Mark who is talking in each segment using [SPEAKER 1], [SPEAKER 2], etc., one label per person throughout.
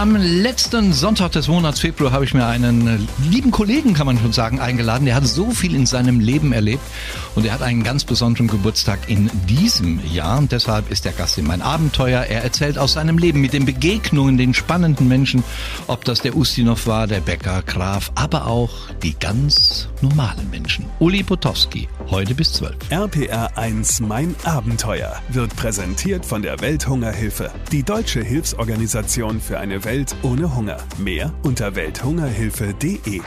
[SPEAKER 1] Am letzten Sonntag des Monats Februar habe ich mir einen lieben Kollegen, kann man schon sagen, eingeladen. Der hat so viel in seinem Leben erlebt und er hat einen ganz besonderen Geburtstag in diesem Jahr. Und deshalb ist der Gast in mein Abenteuer. Er erzählt aus seinem Leben mit den Begegnungen, den spannenden Menschen, ob das der Ustinov war, der Bäcker, Graf, aber auch die ganz normalen Menschen. Uli Potowski, heute bis 12.
[SPEAKER 2] RPR 1, mein Abenteuer wird präsentiert von der Welthungerhilfe, die deutsche Hilfsorganisation für eine Welt ohne Hunger. Mehr unter welthungerhilfe.de.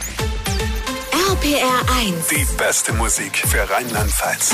[SPEAKER 3] RPR 1.
[SPEAKER 2] Die beste Musik für Rheinland-Pfalz.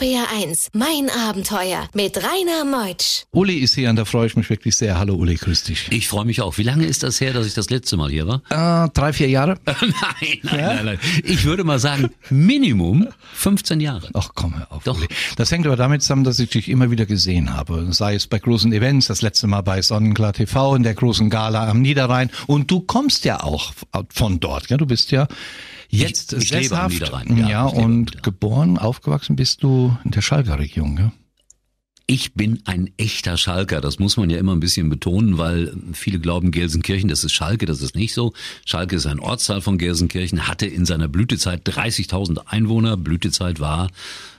[SPEAKER 3] RPR 1, mein Abenteuer mit Rainer Meutsch.
[SPEAKER 1] Uli ist hier und da freue ich mich wirklich sehr. Hallo Uli, grüß dich.
[SPEAKER 4] Ich freue mich auch. Wie lange ist das her, dass ich das letzte Mal hier war?
[SPEAKER 1] Äh, drei, vier Jahre?
[SPEAKER 4] nein, nein, nein, nein. Ich würde mal sagen, Minimum 15 Jahre.
[SPEAKER 1] Ach komm, hör auf,
[SPEAKER 4] Doch.
[SPEAKER 1] Uli. Das hängt aber damit zusammen, dass ich dich immer wieder gesehen habe. Sei es bei großen Events, das letzte Mal bei Sonnenklar TV, in der großen Gala am Niederrhein. Und du kommst ja auch von dort. Ja? Du bist ja jetzt
[SPEAKER 4] Ich- ich lebe am
[SPEAKER 1] sesshaft.
[SPEAKER 4] Niederrhein,
[SPEAKER 1] Ja,
[SPEAKER 4] ja,
[SPEAKER 1] und geboren, aufgewachsen bist du in der Schalker Region. Ja?
[SPEAKER 4] Ich bin ein echter Schalker. Das muss man ja immer ein bisschen betonen, weil viele glauben, Gelsenkirchen, das ist Schalke, das ist nicht so. Schalke ist ein Ortsteil von Gelsenkirchen, hatte in seiner Blütezeit 30.000 Einwohner. Blütezeit war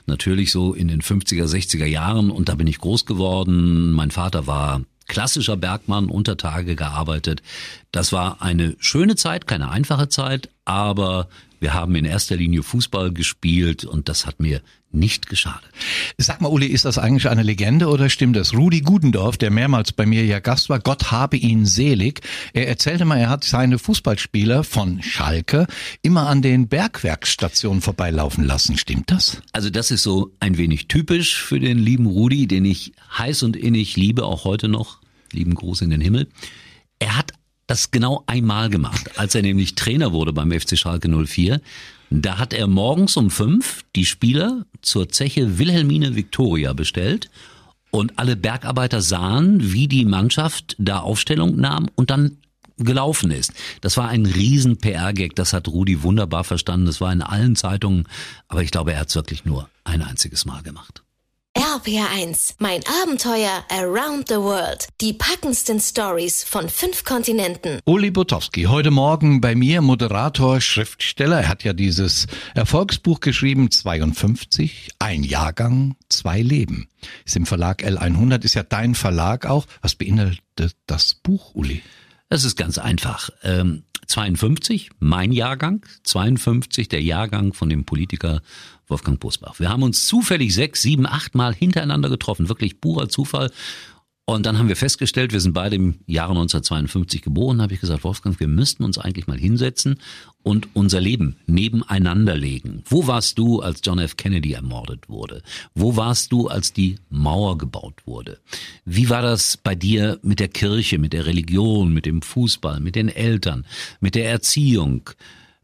[SPEAKER 4] natürlich so in den 50er, 60er Jahren und da bin ich groß geworden. Mein Vater war klassischer Bergmann, unter Tage gearbeitet. Das war eine schöne Zeit, keine einfache Zeit, aber wir haben in erster Linie Fußball gespielt und das hat mir nicht geschadet.
[SPEAKER 1] Sag mal, Uli, ist das eigentlich eine Legende oder stimmt das? Rudi Gudendorf, der mehrmals bei mir ja Gast war, Gott habe ihn selig, er erzählte mal, er hat seine Fußballspieler von Schalke immer an den Bergwerksstationen vorbeilaufen lassen. Stimmt das?
[SPEAKER 4] Also das ist so ein wenig typisch für den lieben Rudi, den ich heiß und innig liebe, auch heute noch. Lieben Gruß in den Himmel. Er hat das genau einmal gemacht, als er nämlich Trainer wurde beim FC Schalke 04. Da hat er morgens um fünf die Spieler zur Zeche Wilhelmine Victoria bestellt und alle Bergarbeiter sahen, wie die Mannschaft da Aufstellung nahm und dann gelaufen ist. Das war ein riesen PR-Gag, das hat Rudi wunderbar verstanden, das war in allen Zeitungen, aber ich glaube, er hat es wirklich nur ein einziges Mal gemacht.
[SPEAKER 3] RPR 1, mein Abenteuer around the world. Die packendsten Stories von fünf Kontinenten.
[SPEAKER 1] Uli Butowski, heute Morgen bei mir, Moderator, Schriftsteller. Er hat ja dieses Erfolgsbuch geschrieben, 52, ein Jahrgang, zwei Leben. Ist im Verlag L100, ist ja dein Verlag auch. Was beinhaltet das Buch, Uli?
[SPEAKER 4] Das ist ganz einfach. Ähm, 52, mein Jahrgang, 52, der Jahrgang von dem Politiker Wolfgang Bosbach. Wir haben uns zufällig sechs, sieben, acht Mal hintereinander getroffen, wirklich purer Zufall. Und dann haben wir festgestellt, wir sind beide im Jahre 1952 geboren, habe ich gesagt, Wolfgang, wir müssten uns eigentlich mal hinsetzen und unser Leben nebeneinander legen. Wo warst du, als John F. Kennedy ermordet wurde? Wo warst du, als die Mauer gebaut wurde? Wie war das bei dir mit der Kirche, mit der Religion, mit dem Fußball, mit den Eltern, mit der Erziehung?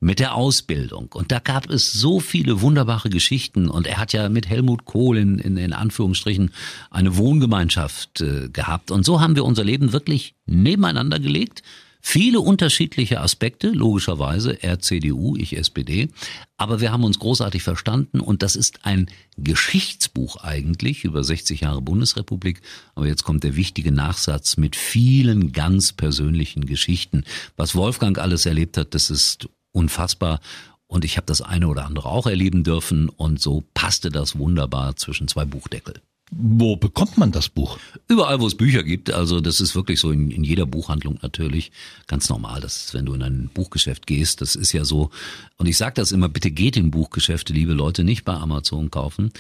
[SPEAKER 4] Mit der Ausbildung. Und da gab es so viele wunderbare Geschichten. Und er hat ja mit Helmut Kohl in, in, in Anführungsstrichen eine Wohngemeinschaft äh, gehabt. Und so haben wir unser Leben wirklich nebeneinander gelegt. Viele unterschiedliche Aspekte, logischerweise, er CDU, ich SPD. Aber wir haben uns großartig verstanden und das ist ein Geschichtsbuch eigentlich über 60 Jahre Bundesrepublik. Aber jetzt kommt der wichtige Nachsatz mit vielen ganz persönlichen Geschichten. Was Wolfgang alles erlebt hat, das ist unfassbar. Und ich habe das eine oder andere auch erleben dürfen und so passte das wunderbar zwischen zwei Buchdeckel.
[SPEAKER 1] Wo bekommt man das Buch?
[SPEAKER 4] Überall, wo es Bücher gibt. Also das ist wirklich so in, in jeder Buchhandlung natürlich ganz normal. Das ist, wenn du in ein Buchgeschäft gehst, das ist ja so. Und ich sage das immer, bitte geht in Buchgeschäfte, liebe Leute, nicht bei Amazon kaufen.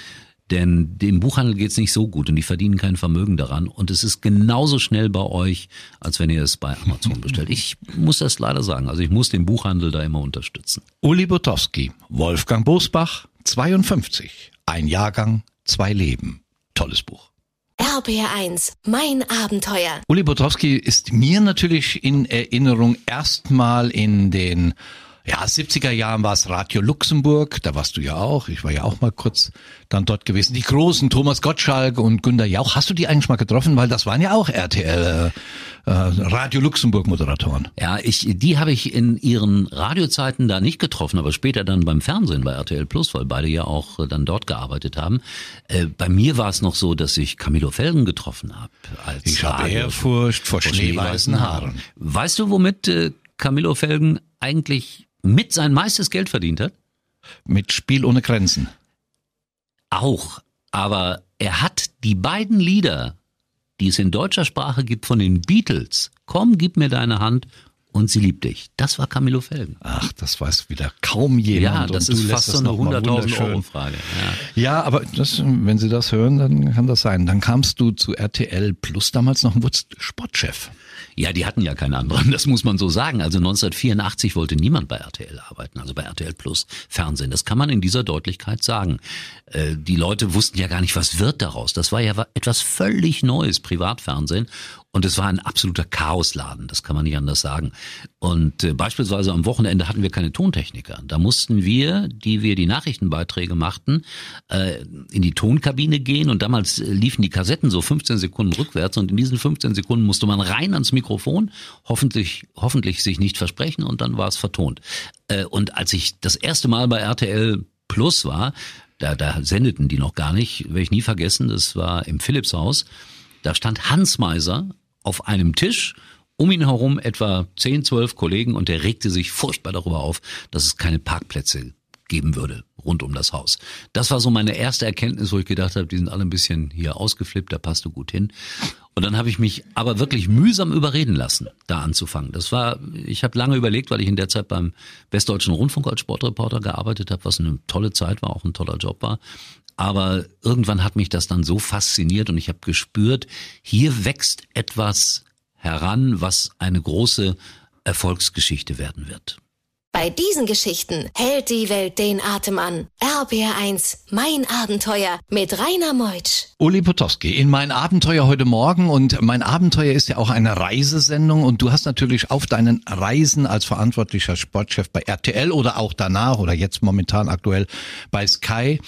[SPEAKER 4] Denn dem Buchhandel geht's nicht so gut und die verdienen kein Vermögen daran. Und es ist genauso schnell bei euch, als wenn ihr es bei Amazon bestellt. Ich muss das leider sagen. Also ich muss den Buchhandel da immer unterstützen.
[SPEAKER 1] Uli Butowski, Wolfgang Bosbach, 52. Ein Jahrgang, zwei Leben. Tolles Buch.
[SPEAKER 3] RPR 1, mein Abenteuer.
[SPEAKER 1] Uli Butowski ist mir natürlich in Erinnerung erstmal in den Ja, 70er Jahren war es Radio Luxemburg, da warst du ja auch. Ich war ja auch mal kurz dann dort gewesen. Die großen Thomas Gottschalk und Günter Jauch, hast du die eigentlich mal getroffen? Weil das waren ja auch RTL äh, äh, Radio Luxemburg Moderatoren.
[SPEAKER 4] Ja, ich, die habe ich in ihren Radiozeiten da nicht getroffen, aber später dann beim Fernsehen bei RTL Plus, weil beide ja auch äh, dann dort gearbeitet haben. Äh, bei mir war es noch so, dass ich Camilo Felgen getroffen habe. Als
[SPEAKER 1] ich habe Ehrfurcht vor, vor schneeweißen Haaren.
[SPEAKER 4] Weißt du, womit äh, Camilo Felgen eigentlich mit sein meistes Geld verdient hat?
[SPEAKER 1] Mit Spiel ohne Grenzen.
[SPEAKER 4] Auch. Aber er hat die beiden Lieder, die es in deutscher Sprache gibt von den Beatles, Komm, gib mir deine Hand und sie liebt dich. Das war Camilo Felgen.
[SPEAKER 1] Ach, das weiß wieder kaum jemand.
[SPEAKER 4] Ja, das ist fast so eine 100.000 Euro Frage.
[SPEAKER 1] Ja, ja aber das, wenn Sie das hören, dann kann das sein. Dann kamst du zu RTL Plus damals noch, wurdest Sportchef.
[SPEAKER 4] Ja, die hatten ja keinen anderen, das muss man so sagen. Also 1984 wollte niemand bei RTL arbeiten, also bei RTL Plus Fernsehen. Das kann man in dieser Deutlichkeit sagen. Äh, die Leute wussten ja gar nicht, was wird daraus. Das war ja etwas völlig Neues, Privatfernsehen. Und es war ein absoluter Chaosladen, das kann man nicht anders sagen. Und äh, beispielsweise am Wochenende hatten wir keine Tontechniker. Da mussten wir, die wir die Nachrichtenbeiträge machten, äh, in die Tonkabine gehen und damals äh, liefen die Kassetten so 15 Sekunden rückwärts und in diesen 15 Sekunden musste man rein ans Mikrofon, hoffentlich, hoffentlich sich nicht versprechen und dann war es vertont. Äh, und als ich das erste Mal bei RTL Plus war, da, da sendeten die noch gar nicht, werde ich nie vergessen, das war im Philipshaus. Da stand Hans Meiser auf einem Tisch, um ihn herum etwa 10, 12 Kollegen und er regte sich furchtbar darüber auf, dass es keine Parkplätze geben würde rund um das Haus. Das war so meine erste Erkenntnis, wo ich gedacht habe, die sind alle ein bisschen hier ausgeflippt, da passt du gut hin. Und dann habe ich mich aber wirklich mühsam überreden lassen, da anzufangen. Das war, ich habe lange überlegt, weil ich in der Zeit beim Westdeutschen Rundfunk als Sportreporter gearbeitet habe, was eine tolle Zeit war, auch ein toller Job war. Aber irgendwann hat mich das dann so fasziniert und ich habe gespürt, hier wächst etwas heran, was eine große Erfolgsgeschichte werden wird.
[SPEAKER 3] Bei diesen Geschichten hält die Welt den Atem an. RBR1, mein Abenteuer mit Rainer Meutsch.
[SPEAKER 1] Uli Potowski in mein Abenteuer heute Morgen und mein Abenteuer ist ja auch eine Reisesendung und du hast natürlich auf deinen Reisen als verantwortlicher Sportchef bei RTL oder auch danach oder jetzt momentan aktuell bei Sky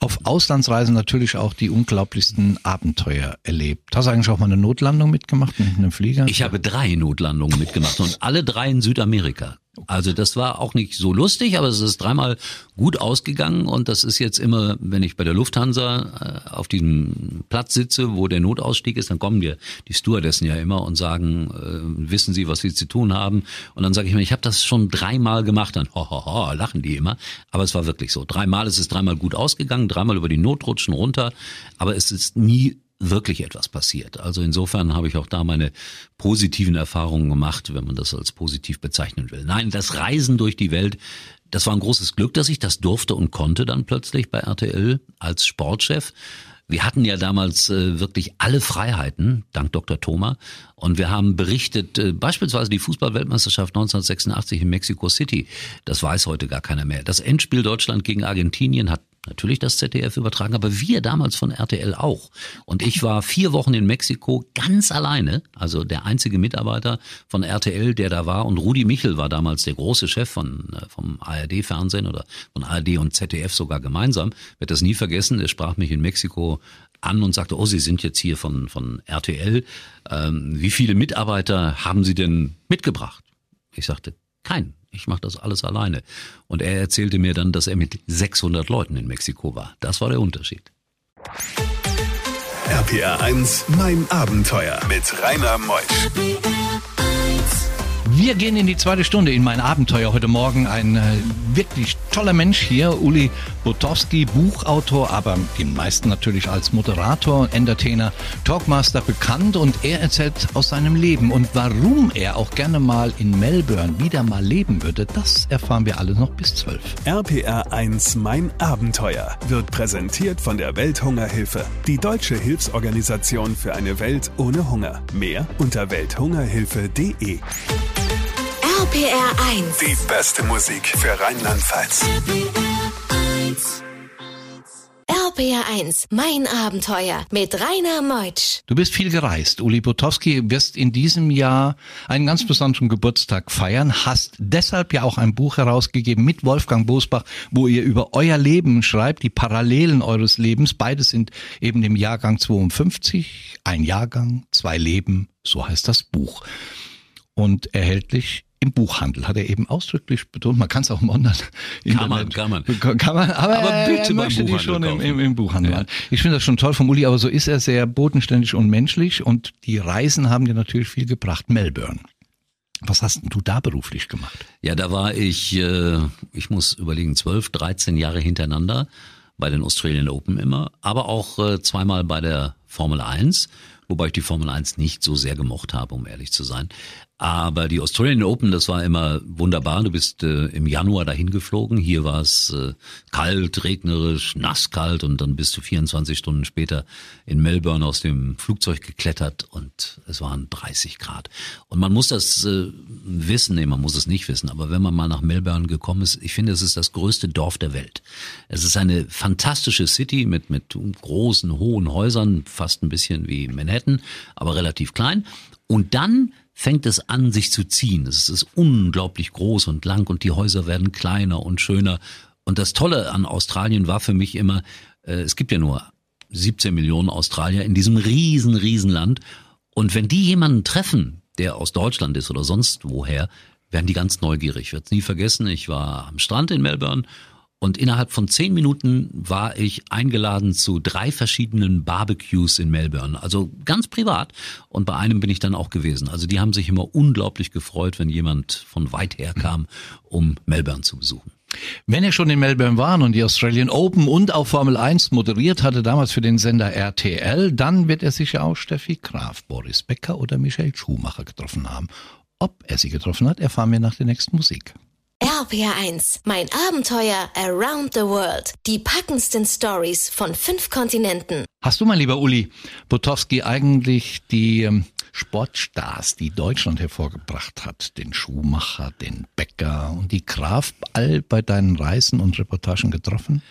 [SPEAKER 1] auf Auslandsreisen natürlich auch die unglaublichsten Abenteuer erlebt. Hast du eigentlich auch mal eine Notlandung mitgemacht mit einem Flieger?
[SPEAKER 4] Ich habe drei Notlandungen mitgemacht und alle drei in Südamerika. Also das war auch nicht so lustig, aber es ist dreimal gut ausgegangen und das ist jetzt immer, wenn ich bei der Lufthansa äh, auf diesem Platz sitze, wo der Notausstieg ist, dann kommen mir die Stewardessen ja immer und sagen, äh, wissen Sie, was Sie zu tun haben? Und dann sage ich mir, ich habe das schon dreimal gemacht, dann ho, ho, ho, lachen die immer. Aber es war wirklich so. Dreimal ist es dreimal gut ausgegangen, dreimal über die Notrutschen runter, aber es ist nie wirklich etwas passiert. Also insofern habe ich auch da meine positiven Erfahrungen gemacht, wenn man das als positiv bezeichnen will. Nein, das Reisen durch die Welt, das war ein großes Glück, dass ich das durfte und konnte dann plötzlich bei RTL als Sportchef. Wir hatten ja damals äh, wirklich alle Freiheiten, dank Dr. Thoma. Und wir haben berichtet, äh, beispielsweise die Fußballweltmeisterschaft 1986 in Mexico City. Das weiß heute gar keiner mehr. Das Endspiel Deutschland gegen Argentinien hat natürlich das ZDF übertragen, aber wir damals von RTL auch. Und ich war vier Wochen in Mexiko ganz alleine, also der einzige Mitarbeiter von RTL, der da war. Und Rudi Michel war damals der große Chef von, äh, vom ARD-Fernsehen oder von ARD und ZDF sogar gemeinsam. Ich werde das nie vergessen. Er sprach mich in Mexiko an und sagte, oh, Sie sind jetzt hier von, von RTL. Ähm, wie viele Mitarbeiter haben Sie denn mitgebracht? Ich sagte, keinen. Ich mache das alles alleine. Und er erzählte mir dann, dass er mit 600 Leuten in Mexiko war. Das war der Unterschied.
[SPEAKER 2] RPR 1, mein Abenteuer mit Rainer Meusch.
[SPEAKER 1] Wir gehen in die zweite Stunde in mein Abenteuer heute Morgen. Ein äh, wirklich toller Mensch hier, Uli Butowski, Buchautor, aber den meisten natürlich als Moderator, Entertainer, Talkmaster bekannt und er erzählt aus seinem Leben und warum er auch gerne mal in Melbourne wieder mal leben würde, das erfahren wir alle noch bis zwölf.
[SPEAKER 2] RPR 1 Mein Abenteuer wird präsentiert von der Welthungerhilfe, die deutsche Hilfsorganisation für eine Welt ohne Hunger. Mehr unter welthungerhilfe.de.
[SPEAKER 3] RPR 1.
[SPEAKER 2] Die beste Musik für Rheinland-Pfalz.
[SPEAKER 3] RPR1, mein Abenteuer mit Rainer Meutsch.
[SPEAKER 1] Du bist viel gereist. Uli Butowski wirst in diesem Jahr einen ganz besonderen Geburtstag feiern, hast deshalb ja auch ein Buch herausgegeben mit Wolfgang Bosbach, wo ihr über euer Leben schreibt, die Parallelen eures Lebens. Beides sind eben dem Jahrgang 52, ein Jahrgang, zwei Leben, so heißt das Buch. Und erhältlich im Buchhandel, hat er eben ausdrücklich betont. Man kann es auch im Online.
[SPEAKER 4] Kann man, kann man.
[SPEAKER 1] Kann man, aber,
[SPEAKER 4] Aber
[SPEAKER 1] er-
[SPEAKER 4] bitte
[SPEAKER 1] er möchte die schon im, im, im Buchhandel.
[SPEAKER 4] Ja.
[SPEAKER 1] Ich finde das schon toll von Uli, aber so ist er sehr bodenständig und menschlich und die Reisen haben dir natürlich viel gebracht. Melbourne. Was hast denn du da beruflich gemacht?
[SPEAKER 4] Ja, da war ich, äh, ich muss überlegen, 12, 13 Jahre hintereinander bei den Australian Open immer, aber auch äh, zweimal bei der Formel 1, wobei ich die Formel 1 nicht so sehr gemocht habe, um ehrlich zu sein. Aber die Australian Open, das war immer wunderbar. Du bist äh, im Januar dahin geflogen. Hier war es äh, kalt, regnerisch, nasskalt und dann bist du 24 Stunden später in Melbourne aus dem Flugzeug geklettert und es waren 30 Grad. Und man muss das äh, wissen, nee, man muss es nicht wissen, aber wenn man mal nach Melbourne gekommen ist, ich finde, es ist das größte Dorf der Welt. Es ist eine fantastische City mit, mit großen, hohen Häusern, fast ein bisschen wie Manhattan, aber relativ klein. Und dann fängt es an, sich zu ziehen. Es ist unglaublich groß und lang und die Häuser werden kleiner und schöner. Und das Tolle an Australien war für mich immer, äh, es gibt ja nur 17 Millionen Australier in diesem riesen, riesen Land. Und wenn die jemanden treffen, der aus Deutschland ist oder sonst woher, werden die ganz neugierig. Ich werde es nie vergessen. Ich war am Strand in Melbourne und innerhalb von zehn Minuten war ich eingeladen zu drei verschiedenen Barbecues in Melbourne. Also ganz privat. Und bei einem bin ich dann auch gewesen. Also die haben sich immer unglaublich gefreut, wenn jemand von weit her kam, um Melbourne zu besuchen.
[SPEAKER 1] Wenn ihr schon in Melbourne waren und die Australian Open und auch Formel 1 moderiert hatte, damals für den Sender RTL, dann wird er sicher auch Steffi Graf, Boris Becker oder Michael Schumacher getroffen haben. Ob er sie getroffen hat, erfahren wir nach der nächsten Musik.
[SPEAKER 3] RPR1, mein Abenteuer around the world. Die packendsten Stories von fünf Kontinenten.
[SPEAKER 1] Hast du, mein lieber Uli Butowski, eigentlich die ähm, Sportstars, die Deutschland hervorgebracht hat, den Schumacher, den Becker und die Graf, all bei deinen Reisen und Reportagen getroffen?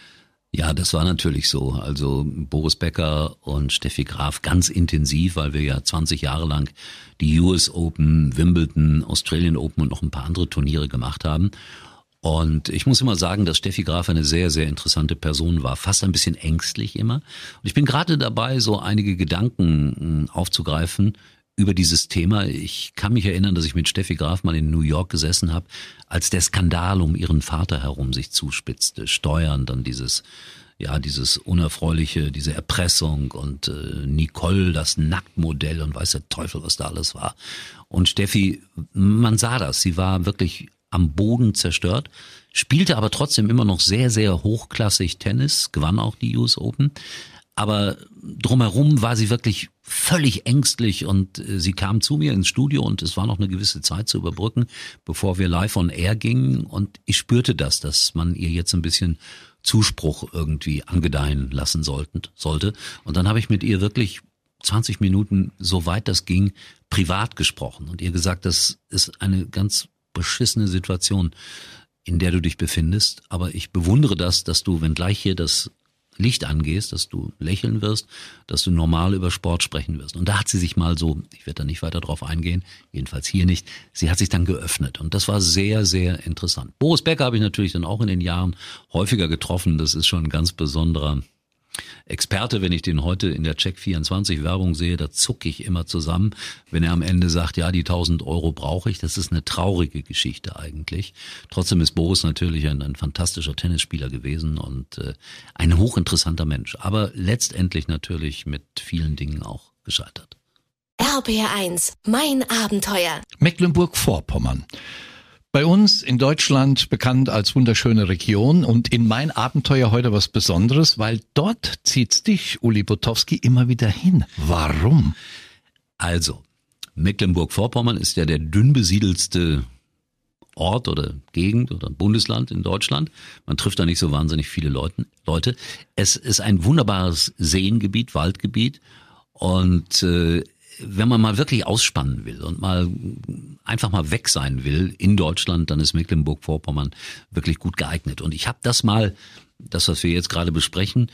[SPEAKER 4] Ja, das war natürlich so. Also Boris Becker und Steffi Graf ganz intensiv, weil wir ja 20 Jahre lang die US Open, Wimbledon, Australian Open und noch ein paar andere Turniere gemacht haben. Und ich muss immer sagen, dass Steffi Graf eine sehr, sehr interessante Person war, fast ein bisschen ängstlich immer. Und ich bin gerade dabei, so einige Gedanken mh, aufzugreifen über dieses Thema. Ich kann mich erinnern, dass ich mit Steffi Graf mal in New York gesessen habe, als der Skandal um ihren Vater herum sich zuspitzte. Steuern, dann dieses, ja, dieses unerfreuliche, diese Erpressung und äh, Nicole, das Nacktmodell und weiß der Teufel, was da alles war. Und Steffi, man sah das, sie war wirklich am Boden zerstört, spielte aber trotzdem immer noch sehr, sehr hochklassig Tennis, gewann auch die US Open. Aber drumherum war sie wirklich völlig ängstlich und äh, sie kam zu mir ins Studio und es war noch eine gewisse Zeit zu überbrücken, bevor wir live on air gingen und ich spürte das, dass man ihr jetzt ein bisschen Zuspruch irgendwie angedeihen lassen sollten, sollte. Und dann habe ich mit ihr wirklich 20 Minuten, soweit das ging, privat gesprochen und ihr gesagt, das ist eine ganz beschissene Situation, in der du dich befindest. Aber ich bewundere das, dass du, wenn gleich hier das Licht angehst, dass du lächeln wirst, dass du normal über Sport sprechen wirst. Und da hat sie sich mal so, ich werde da nicht weiter drauf eingehen, jedenfalls hier nicht, sie hat sich dann geöffnet. Und das war sehr, sehr interessant. Boris Becker habe ich natürlich dann auch in den Jahren häufiger getroffen. Das ist schon ein ganz besonderer Experte, wenn ich den heute in der Check24 Werbung sehe, da zucke ich immer zusammen, wenn er am Ende sagt, ja, die 1000 Euro brauche ich. Das ist eine traurige Geschichte eigentlich. Trotzdem ist Boris natürlich ein, ein fantastischer Tennisspieler gewesen und äh, ein hochinteressanter Mensch. Aber letztendlich natürlich mit vielen Dingen auch gescheitert.
[SPEAKER 3] RPR1, mein Abenteuer.
[SPEAKER 1] Mecklenburg-Vorpommern. Bei uns in Deutschland bekannt als wunderschöne Region und in mein Abenteuer heute was Besonderes, weil dort zieht's dich, Uli Butowski, immer wieder hin. Warum?
[SPEAKER 4] Also, Mecklenburg-Vorpommern ist ja der dünn besiedelste Ort oder Gegend oder Bundesland in Deutschland. Man trifft da nicht so wahnsinnig viele Leuten, Leute. Es ist ein wunderbares Seengebiet, Waldgebiet und äh, wenn man mal wirklich ausspannen will und mal einfach mal weg sein will in Deutschland, dann ist Mecklenburg-Vorpommern wirklich gut geeignet. Und ich habe das mal, das was wir jetzt gerade besprechen,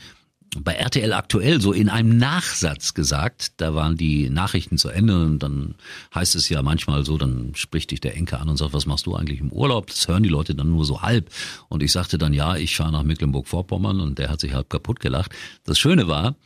[SPEAKER 4] bei RTL aktuell so in einem Nachsatz gesagt, da waren die Nachrichten zu Ende und dann heißt es ja manchmal so, dann spricht dich der Enker an und sagt, was machst du eigentlich im Urlaub? Das hören die Leute dann nur so halb. Und ich sagte dann, ja, ich fahre nach Mecklenburg-Vorpommern und der hat sich halb kaputt gelacht. Das Schöne war,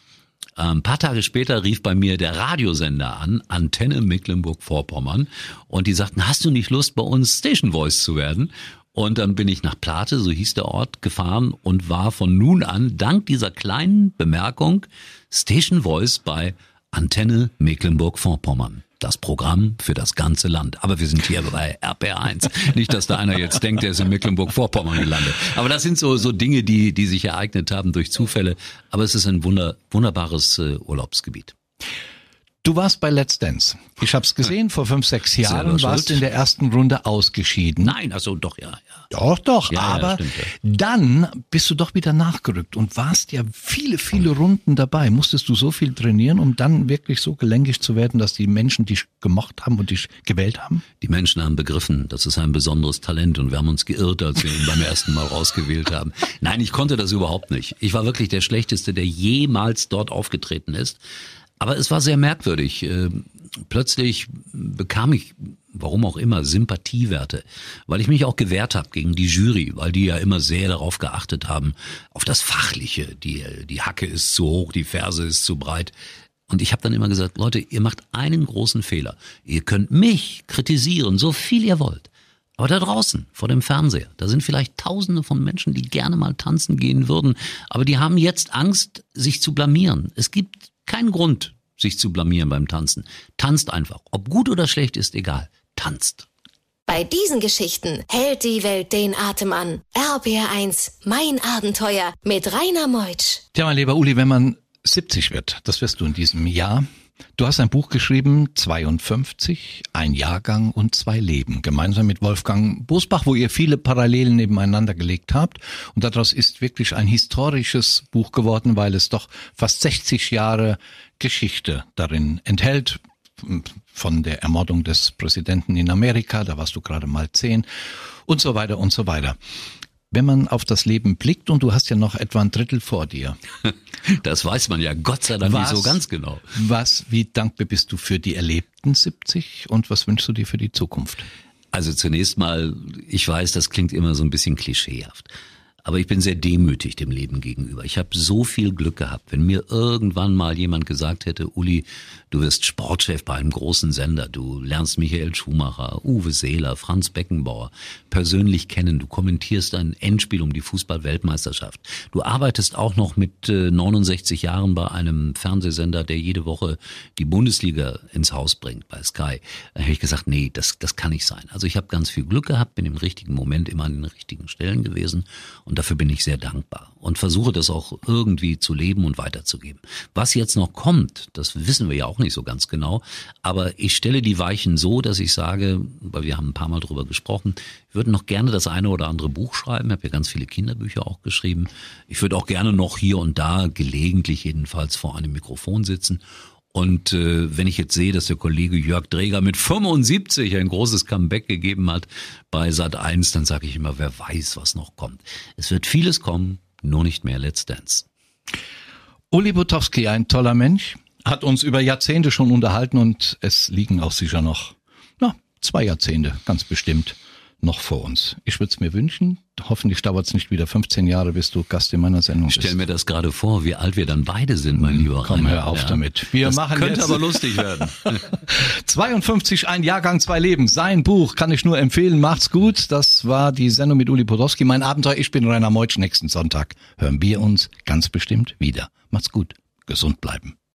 [SPEAKER 4] ein paar Tage später rief bei mir der Radiosender an, Antenne Mecklenburg-Vorpommern, und die sagten, hast du nicht Lust, bei uns Station Voice zu werden? Und dann bin ich nach Plate, so hieß der Ort, gefahren und war von nun an, dank dieser kleinen Bemerkung, Station Voice bei Antenne Mecklenburg-Vorpommern. Das Programm für das ganze Land. Aber wir sind hier bei RPR1. Nicht, dass da einer jetzt denkt, der ist in Mecklenburg-Vorpommern gelandet. Aber das sind so, so Dinge, die, die sich ereignet haben durch Zufälle. Aber es ist ein wunder, wunderbares äh, Urlaubsgebiet.
[SPEAKER 1] Du warst bei Let's Dance. Ich habe es gesehen, vor fünf, sechs Jahren warst in der ersten Runde ausgeschieden.
[SPEAKER 4] Nein, also doch, ja. ja.
[SPEAKER 1] Doch, doch,
[SPEAKER 4] Ja, ja,
[SPEAKER 1] aber
[SPEAKER 4] stimmt, ja.
[SPEAKER 1] dann bist du doch wieder nachgerückt und warst ja viele, viele Runden dabei. Musstest du so viel trainieren, um dann wirklich so gelenkig zu werden, dass die Menschen dich gemocht haben und dich gewählt haben?
[SPEAKER 4] Die Menschen haben begriffen, das ist ein besonderes Talent und wir haben uns geirrt, als wir ihn beim ersten Mal rausgewählt haben. Nein, ich konnte das überhaupt nicht. Ich war wirklich der Schlechteste, der jemals dort aufgetreten ist. Aber es war sehr merkwürdig. Äh, Plötzlich bekam ich, warum auch immer, Sympathiewerte, weil ich mich auch gewehrt habe gegen die Jury, weil die ja immer sehr darauf geachtet haben, auf das Fachliche. Die, die Hacke ist zu hoch, die Ferse ist zu breit. Und ich habe dann immer gesagt, Leute, ihr macht einen großen Fehler. Ihr könnt mich kritisieren, so viel ihr wollt. Aber da draußen, vor dem Fernseher, da sind vielleicht Tausende von Menschen, die gerne mal tanzen gehen würden, aber die haben jetzt Angst, sich zu blamieren. Es gibt keinen Grund, sich zu blamieren beim Tanzen. Tanzt einfach. Ob gut oder schlecht ist egal. Tanzt.
[SPEAKER 3] Bei diesen Geschichten hält die Welt den Atem an. RBR1, mein Abenteuer mit Rainer Meutsch.
[SPEAKER 1] Tja, mein lieber Uli, wenn man 70 wird, das wirst du in diesem Jahr. Du hast ein Buch geschrieben, 52, ein Jahrgang und zwei Leben, gemeinsam mit Wolfgang Bosbach, wo ihr viele Parallelen nebeneinander gelegt habt. Und daraus ist wirklich ein historisches Buch geworden, weil es doch fast 60 Jahre Geschichte darin enthält. Von der Ermordung des Präsidenten in Amerika, da warst du gerade mal zehn und so weiter und so weiter. Wenn man auf das Leben blickt und du hast ja noch etwa ein Drittel vor dir.
[SPEAKER 4] Das weiß man ja Gott sei Dank nicht so ganz genau.
[SPEAKER 1] Was, wie dankbar bist du für die erlebten 70 und was wünschst du dir für die Zukunft?
[SPEAKER 4] Also zunächst mal, ich weiß, das klingt immer so ein bisschen klischeehaft. Aber ich bin sehr demütig dem Leben gegenüber. Ich habe so viel Glück gehabt. Wenn mir irgendwann mal jemand gesagt hätte, Uli, du wirst Sportchef bei einem großen Sender, du lernst Michael Schumacher, Uwe Seeler, Franz Beckenbauer persönlich kennen, du kommentierst ein Endspiel um die Fußball-Weltmeisterschaft. Du arbeitest auch noch mit äh, 69 Jahren bei einem Fernsehsender, der jede Woche die Bundesliga ins Haus bringt bei Sky. Da habe ich gesagt, nee, das, das kann nicht sein. Also ich habe ganz viel Glück gehabt, bin im richtigen Moment immer an den richtigen Stellen gewesen und dafür bin ich sehr dankbar und versuche das auch irgendwie zu leben und weiterzugeben. Was jetzt noch kommt, das wissen wir ja auch nicht so ganz genau, aber ich stelle die Weichen so, dass ich sage, weil wir haben ein paar Mal drüber gesprochen, ich würde noch gerne das eine oder andere Buch schreiben, ich habe ja ganz viele Kinderbücher auch geschrieben. Ich würde auch gerne noch hier und da gelegentlich jedenfalls vor einem Mikrofon sitzen und äh, wenn ich jetzt sehe, dass der Kollege Jörg Dreger mit 75 ein großes Comeback gegeben hat bei Sat 1, dann sage ich immer, wer weiß, was noch kommt. Es wird vieles kommen, nur nicht mehr Let's Dance.
[SPEAKER 1] Uli Butowski, ein toller Mensch, hat uns über Jahrzehnte schon unterhalten und es liegen auch sicher noch na, zwei Jahrzehnte, ganz bestimmt, noch vor uns. Ich würde es mir wünschen. Hoffentlich dauert es nicht wieder 15 Jahre, bis du Gast in meiner Sendung
[SPEAKER 4] Ich
[SPEAKER 1] bist.
[SPEAKER 4] stell mir das gerade vor, wie alt wir dann beide sind, mein lieber
[SPEAKER 1] Komm,
[SPEAKER 4] Rainer.
[SPEAKER 1] hör auf damit. Wir
[SPEAKER 4] das
[SPEAKER 1] machen
[SPEAKER 4] könnte
[SPEAKER 1] jetzt-
[SPEAKER 4] aber lustig werden.
[SPEAKER 1] 52, ein Jahrgang, zwei Leben. Sein Buch kann ich nur empfehlen. Macht's gut. Das war die Sendung mit Uli Podolski. Mein Abenteuer. Ich bin Rainer Meutsch. Nächsten Sonntag hören wir uns ganz bestimmt wieder. Macht's gut. Gesund bleiben.